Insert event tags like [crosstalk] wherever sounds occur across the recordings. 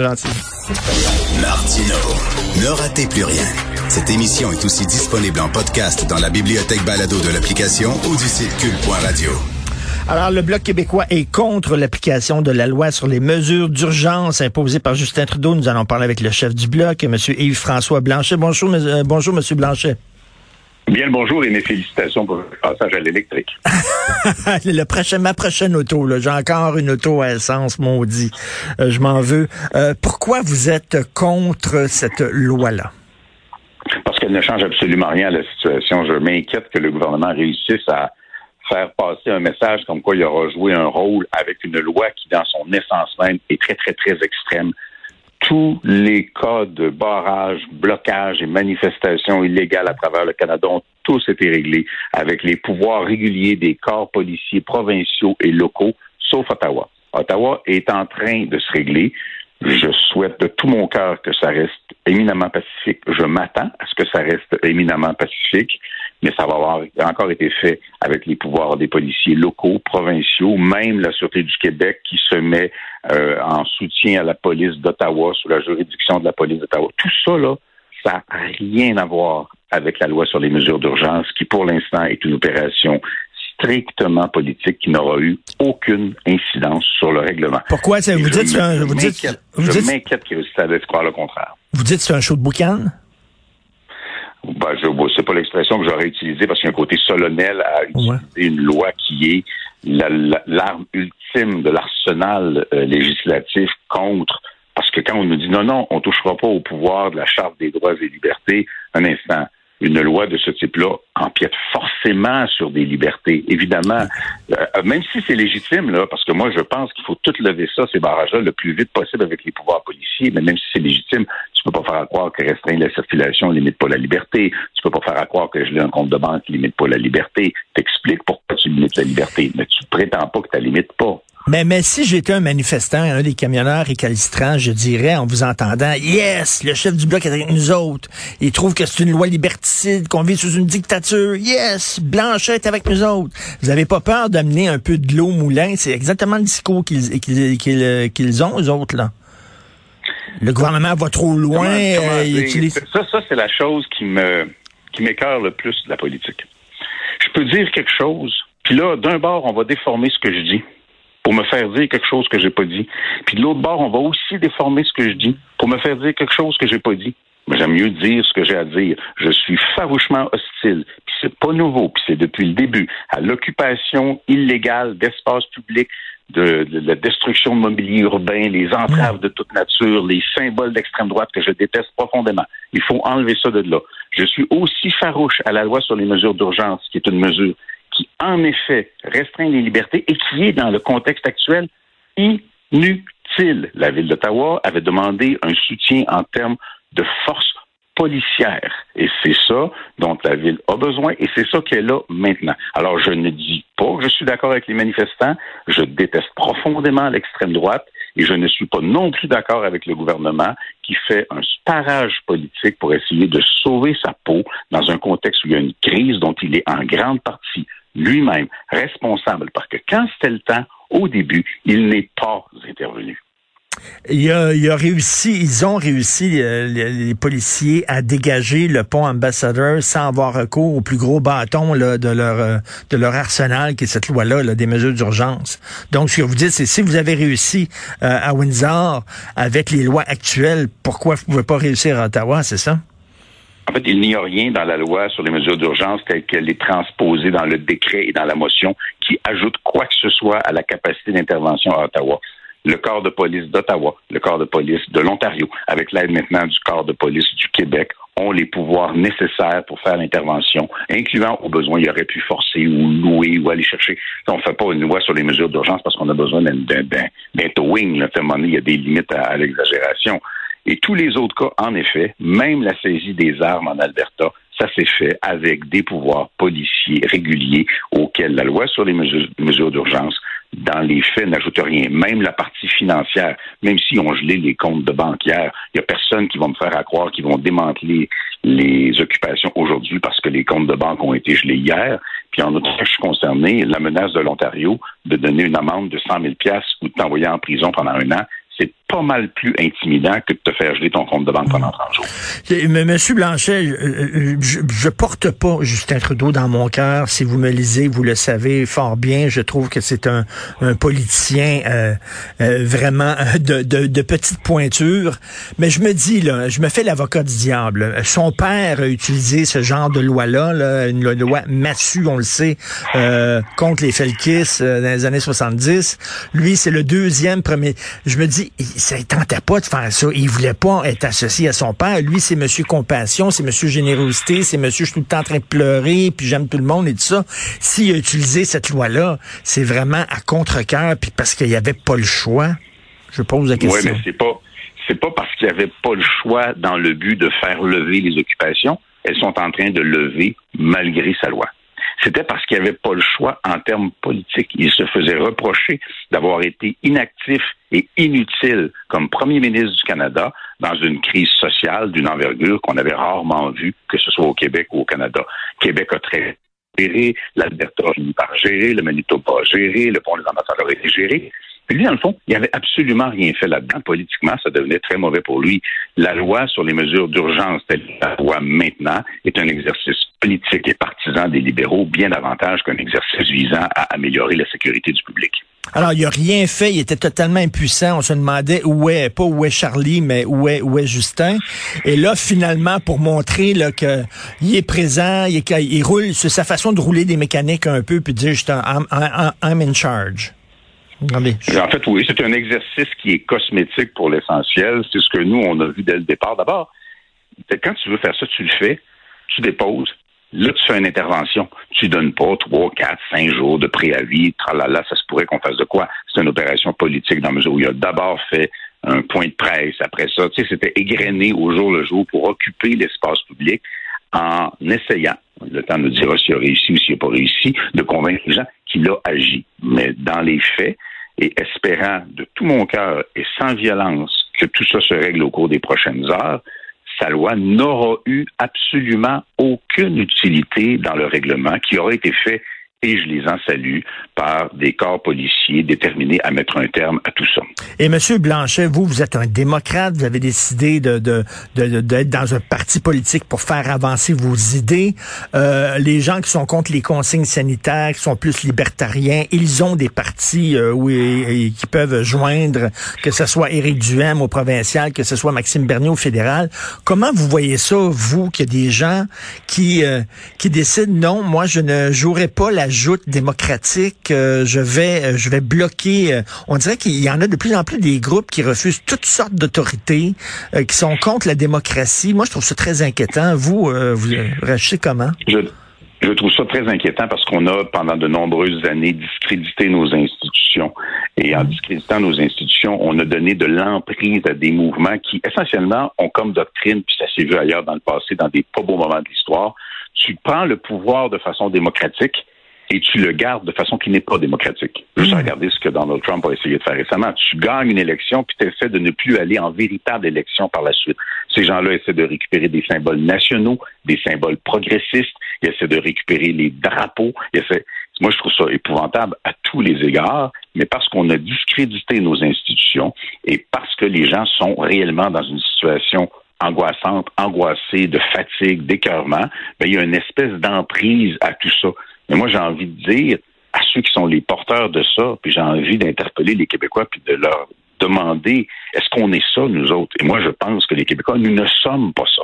Gentil. Martino, ne ratez plus rien. Cette émission est aussi disponible en podcast dans la bibliothèque balado de l'application ou du site cul.radio. Alors, le Bloc québécois est contre l'application de la loi sur les mesures d'urgence imposées par Justin Trudeau. Nous allons parler avec le chef du Bloc, M. Yves-François Blanchet. Bonjour, euh, bonjour, M. Blanchet. Bien le bonjour et mes félicitations pour le passage à l'électrique. [laughs] le prochain, ma prochaine auto, j'ai encore une auto à essence, maudit. Euh, je m'en veux. Euh, pourquoi vous êtes contre cette loi-là? Parce qu'elle ne change absolument rien à la situation. Je m'inquiète que le gouvernement réussisse à faire passer un message comme quoi il aura joué un rôle avec une loi qui, dans son essence même, est très, très, très extrême. Tous les cas de barrage, blocage et manifestations illégales à travers le Canada ont tous été réglés avec les pouvoirs réguliers des corps policiers provinciaux et locaux, sauf Ottawa. Ottawa est en train de se régler. Je souhaite de tout mon cœur que ça reste éminemment pacifique. Je m'attends à ce que ça reste éminemment pacifique, mais ça va avoir encore été fait avec les pouvoirs des policiers locaux, provinciaux, même la Sûreté du Québec qui se met euh, en soutien à la police d'Ottawa, sous la juridiction de la police d'Ottawa. Tout ça, là, ça n'a rien à voir avec la loi sur les mesures d'urgence, qui pour l'instant est une opération strictement politique qui n'aura eu aucune incidence sur le règlement. Pourquoi ça, vous, dites, vous dites, vous je m'inquiète réussisse à croire le contraire. Vous dites que c'est un show de boucan? Ben, je c'est pas l'expression que j'aurais utilisée parce qu'il y a un côté solennel à utiliser une loi qui est l'arme ultime de l'arsenal euh, législatif contre parce que quand on nous dit non, non, on touchera pas au pouvoir de la Charte des droits et libertés, un instant, une loi de ce type-là empiète forcément sur des libertés. Évidemment, euh, même si c'est légitime, là, parce que moi, je pense qu'il faut tout lever ça, ces barrages-là, le plus vite possible avec les pouvoirs policiers, mais même si c'est légitime, tu peux pas faire croire que restreindre la circulation ne limite pas la liberté. Tu peux pas faire croire que je l'ai un compte de banque limite pas la liberté. T'expliques pourquoi tu limites la liberté, mais tu prétends pas que tu la limites pas. Mais, mais si j'étais un manifestant, un des camionneurs récalcitrants, je dirais en vous entendant, yes, le chef du bloc est avec nous autres. Il trouve que c'est une loi liberticide, qu'on vit sous une dictature. Yes, Blanchet est avec nous autres. Vous avez pas peur d'amener un peu de l'eau moulin? C'est exactement le discours qu'ils qu'ils ont, eux autres, là. Le gouvernement va trop loin. Euh, ça, ça c'est la chose qui me qui m'écœure le plus de la politique. Je peux dire quelque chose, puis là, d'un bord, on va déformer ce que je dis pour me faire dire quelque chose que j'ai pas dit. Puis de l'autre bord, on va aussi déformer ce que je dis pour me faire dire quelque chose que j'ai pas dit. Mais j'aime mieux dire ce que j'ai à dire. Je suis farouchement hostile. Puis c'est pas nouveau. Puis c'est depuis le début à l'occupation illégale d'espaces publics, de, la destruction de mobilier urbain, les entraves de toute nature, les symboles d'extrême droite que je déteste profondément. Il faut enlever ça de là. Je suis aussi farouche à la loi sur les mesures d'urgence, qui est une mesure qui, en effet, restreint les libertés et qui est, dans le contexte actuel, inutile. La Ville d'Ottawa avait demandé un soutien en termes de force policière. Et c'est ça dont la ville a besoin et c'est ça qu'elle a maintenant. Alors, je ne dis pas que je suis d'accord avec les manifestants. Je déteste profondément l'extrême droite et je ne suis pas non plus d'accord avec le gouvernement qui fait un sparage politique pour essayer de sauver sa peau dans un contexte où il y a une crise dont il est en grande partie lui-même responsable, parce que quand c'était le temps, au début, il n'est pas intervenu. Il a, réussi, ils ont réussi, euh, les, policiers, à dégager le pont ambassadeur sans avoir recours au plus gros bâton de, leur, euh, de leur arsenal, qui est cette loi-là, des mesures d'urgence. Donc, ce que vous dites, c'est si vous avez réussi euh, à Windsor avec les lois actuelles, pourquoi vous ne pouvez pas réussir à Ottawa, c'est ça? En fait, il n'y a rien dans la loi sur les mesures d'urgence telle qu'elle est transposée dans le décret et dans la motion qui ajoute quoi que ce soit à la capacité d'intervention à Ottawa. Le corps de police d'Ottawa, le corps de police de l'Ontario, avec l'aide maintenant du corps de police du Québec, ont les pouvoirs nécessaires pour faire l'intervention, incluant au besoin, il aurait pu forcer ou louer ou aller chercher. On ne fait pas une loi sur les mesures d'urgence parce qu'on a besoin d'un towing. À un il y a des limites à l'exagération. Et tous les autres cas, en effet, même la saisie des armes en Alberta, ça s'est fait avec des pouvoirs policiers réguliers auxquels la loi sur les mesures, d'urgence, dans les faits, n'ajoute rien. Même la partie financière, même si on gelé les comptes de banquières, il n'y a personne qui va me faire croire qu'ils vont démanteler les occupations aujourd'hui parce que les comptes de banque ont été gelés hier. Puis en outre, je suis concerné, la menace de l'Ontario de donner une amende de 100 000 ou de t'envoyer en prison pendant un an, c'est pas mal plus intimidant que de te faire geler ton compte de banque pendant 30 jours. Mais Monsieur Blanchet, je, je, porte pas Justin Trudeau dans mon cœur. Si vous me lisez, vous le savez fort bien. Je trouve que c'est un, un, politicien euh, euh, vraiment de, de, de, petite pointure. Mais je me dis, là, je me fais l'avocat du diable. Son père a utilisé ce genre de loi-là, là, une loi massue, on le sait, euh, contre les Felkis dans les années 70. Lui, c'est le deuxième premier. Je me dis, ça il tentait pas de faire ça. Il voulait pas être associé à son père. Lui, c'est Monsieur Compassion, c'est Monsieur Générosité, c'est Monsieur je suis tout le temps en train de pleurer, puis j'aime tout le monde et tout ça. S'il a utilisé cette loi-là, c'est vraiment à contre-cœur, puis parce qu'il n'y avait pas le choix. Je pose la question. Oui, mais c'est pas c'est pas parce qu'il n'y avait pas le choix dans le but de faire lever les occupations. Elles sont en train de lever malgré sa loi c'était parce qu'il n'y avait pas le choix en termes politiques. Il se faisait reprocher d'avoir été inactif et inutile comme premier ministre du Canada dans une crise sociale d'une envergure qu'on avait rarement vue, que ce soit au Québec ou au Canada. Québec a très géré, l'Alberta a fini par le Manitoba a géré, le pont des ambassadeurs a été géré. Puis lui, dans le fond, il avait absolument rien fait là-dedans. Politiquement, ça devenait très mauvais pour lui. La loi sur les mesures d'urgence, telle la loi maintenant, est un exercice politique et partisan des libéraux bien davantage qu'un exercice visant à améliorer la sécurité du public. Alors, il a rien fait, il était totalement impuissant. On se demandait où est, pas où est Charlie, mais où est, où est Justin. Et là, finalement, pour montrer qu'il est présent, il, il roule, sa façon de rouler des mécaniques un peu, puis de dire, I'm, I'm in charge. En fait, oui, c'est un exercice qui est cosmétique pour l'essentiel. C'est ce que nous, on a vu dès le départ. D'abord, quand tu veux faire ça, tu le fais, tu déposes, Là, tu fais une intervention. Tu donnes pas trois, quatre, cinq jours de préavis. Tralala, ça se pourrait qu'on fasse de quoi? C'est une opération politique dans la mesure où il a d'abord fait un point de presse. Après ça, tu sais, c'était égrené au jour le jour pour occuper l'espace public en essayant, le temps nous dira s'il a réussi ou s'il n'a pas réussi, de convaincre les gens qu'il a agi. Mais dans les faits, et espérant de tout mon cœur et sans violence que tout ça se règle au cours des prochaines heures, sa loi n'aura eu absolument aucune utilité dans le règlement qui aura été fait et je les en salue par des corps policiers déterminés à mettre un terme à tout ça. Et Monsieur Blanchet, vous, vous êtes un démocrate, vous avez décidé de, de, d'être dans un parti politique pour faire avancer vos idées. Euh, les gens qui sont contre les consignes sanitaires, qui sont plus libertariens, ils ont des partis euh, où, qui peuvent joindre, que ce soit Éric Duhem au provincial, que ce soit Maxime Bernier au fédéral. Comment vous voyez ça, vous, qu'il y a des gens qui, euh, qui décident, non, moi, je ne jouerai pas la démocratique, euh, je vais euh, je vais bloquer. Euh, on dirait qu'il y en a de plus en plus des groupes qui refusent toutes sortes d'autorités, qui sont contre la démocratie. Moi, je trouve ça très inquiétant. Vous, vous réagissez comment? Je trouve ça très inquiétant parce qu'on a, pendant de nombreuses années, discrédité nos institutions. Et en discréditant nos institutions, on a donné de l'emprise à des mouvements qui, essentiellement, ont comme doctrine, puis ça s'est vu ailleurs dans le passé, dans des pas beaux moments de l'histoire, tu prends le pouvoir de façon démocratique, et tu le gardes de façon qui n'est pas démocratique. Juste mmh. regarder ce que Donald Trump a essayé de faire récemment. Tu gagnes une élection, puis tu essaies de ne plus aller en véritable élection par la suite. Ces gens-là essaient de récupérer des symboles nationaux, des symboles progressistes, ils essaient de récupérer les drapeaux, Moi, je trouve ça épouvantable à tous les égards, mais parce qu'on a discrédité nos institutions et parce que les gens sont réellement dans une situation angoissante, angoissée, de fatigue, d'écœurement, ben, il y a une espèce d'emprise à tout ça. Mais moi, j'ai envie de dire à ceux qui sont les porteurs de ça, puis j'ai envie d'interpeller les Québécois puis de leur demander est-ce qu'on est ça, nous autres? Et moi, je pense que les Québécois, nous ne sommes pas ça.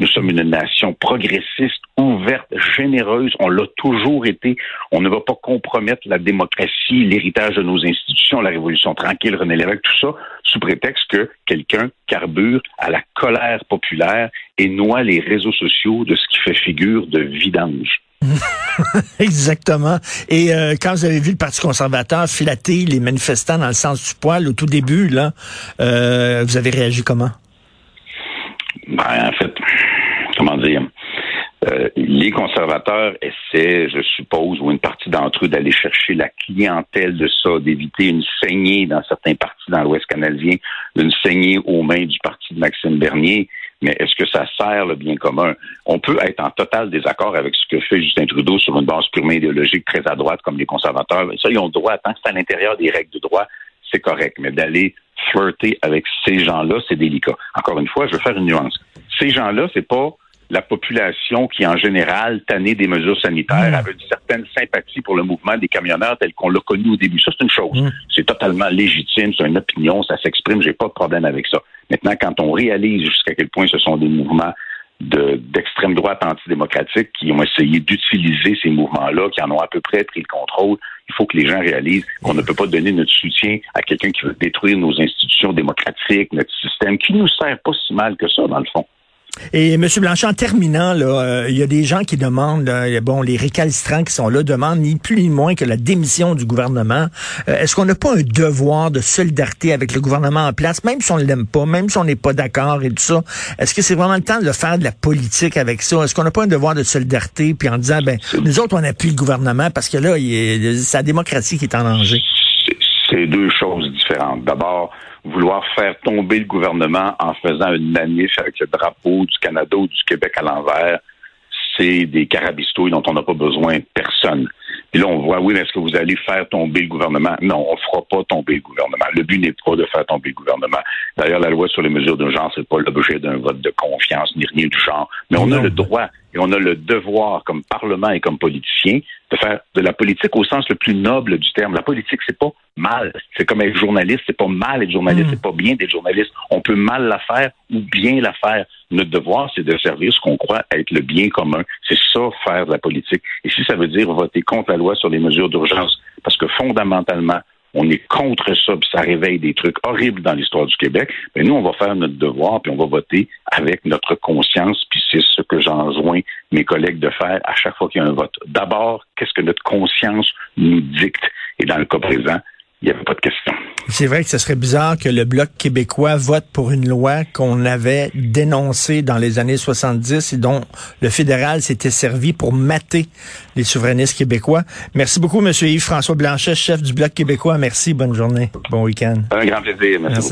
Nous sommes une nation progressiste, ouverte, généreuse. On l'a toujours été. On ne va pas compromettre la démocratie, l'héritage de nos institutions, la Révolution tranquille, René Lévesque, tout ça, sous prétexte que quelqu'un carbure à la colère populaire et noie les réseaux sociaux de ce qui fait figure de vidange. [laughs] [laughs] Exactement. Et euh, quand vous avez vu le Parti conservateur filater les manifestants dans le sens du poil au tout début, là, euh, vous avez réagi comment? Ben, en fait, comment dire? Euh, les conservateurs essaient, je suppose, ou une partie d'entre eux, d'aller chercher la clientèle de ça, d'éviter une saignée dans certains partis dans l'Ouest canadien, d'une saignée aux mains du parti de Maxime Bernier mais est-ce que ça sert le bien commun? On peut être en total désaccord avec ce que fait Justin Trudeau sur une base purement idéologique très à droite comme les conservateurs. Ça, ils ont le droit, tant que c'est à l'intérieur des règles de droit, c'est correct. Mais d'aller flirter avec ces gens-là, c'est délicat. Encore une fois, je veux faire une nuance. Ces gens-là, c'est pas la population qui, en général, tannée des mesures sanitaires, mmh. avait une certaine sympathie pour le mouvement des camionneurs tel qu'on l'a connu au début. Ça, c'est une chose. Mmh. C'est totalement légitime, c'est une opinion, ça s'exprime, j'ai pas de problème avec ça. Maintenant, quand on réalise jusqu'à quel point ce sont des mouvements d'extrême droite antidémocratique qui ont essayé d'utiliser ces mouvements-là, qui en ont à peu près pris le contrôle. Il faut que les gens réalisent qu'on ne peut pas donner notre soutien à quelqu'un qui veut détruire nos institutions démocratiques, notre système, qui nous sert pas si mal que ça, dans le fond. Et M. Blanchet, en terminant, là, euh, il y a des gens qui demandent, bon, les récalcitrants qui sont là demandent ni plus ni moins que la démission du gouvernement. Euh, est-ce qu'on n'a pas un devoir de solidarité avec le gouvernement en place, même si on ne l'aime pas, même si on n'est pas d'accord et tout ça? Est-ce que c'est vraiment le temps de faire de la politique avec ça? Est-ce qu'on n'a pas un devoir de solidarité, puis en disant, ben, nous autres, on appuie le gouvernement parce que là, c'est la démocratie qui est en danger? C'est deux choses différentes. D'abord, vouloir faire tomber le gouvernement en faisant une manif avec le drapeau du Canada ou du Québec à l'envers, c'est des carabistouilles dont on n'a pas besoin personne. Et là, on voit, oui, mais est-ce que vous allez faire tomber le gouvernement? Non, on ne fera pas tomber le gouvernement. Le but n'est pas de faire tomber le gouvernement. D'ailleurs, la loi sur les mesures d'urgence n'est pas l'objet d'un vote de confiance ni rien du genre. Mais on a le droit et on a le devoir, comme Parlement et comme politicien, de faire de la politique au sens le plus noble du terme. La politique, c'est pas mal. C'est comme être journaliste, c'est pas mal être journaliste, mm. c'est pas bien d'être journaliste. On peut mal la faire ou bien la faire. Notre devoir, c'est de servir ce qu'on croit être le bien commun. C'est ça, faire de la politique. Et si ça veut dire voter contre la loi sur les mesures d'urgence, parce que fondamentalement, on est contre ça, puis ça réveille des trucs horribles dans l'histoire du Québec, mais nous, on va faire notre devoir, puis on va voter avec notre conscience, puis c'est ce que j'enjoins mes collègues de faire à chaque fois qu'il y a un vote. D'abord, qu'est-ce que notre conscience nous dicte? Et dans le cas présent, il n'y avait pas de question. C'est vrai que ce serait bizarre que le Bloc québécois vote pour une loi qu'on avait dénoncée dans les années 70 et dont le fédéral s'était servi pour mater les souverainistes québécois. Merci beaucoup, M. Yves-François Blanchet, chef du Bloc québécois. Merci, bonne journée, bon week-end. Un grand plaisir. Merci.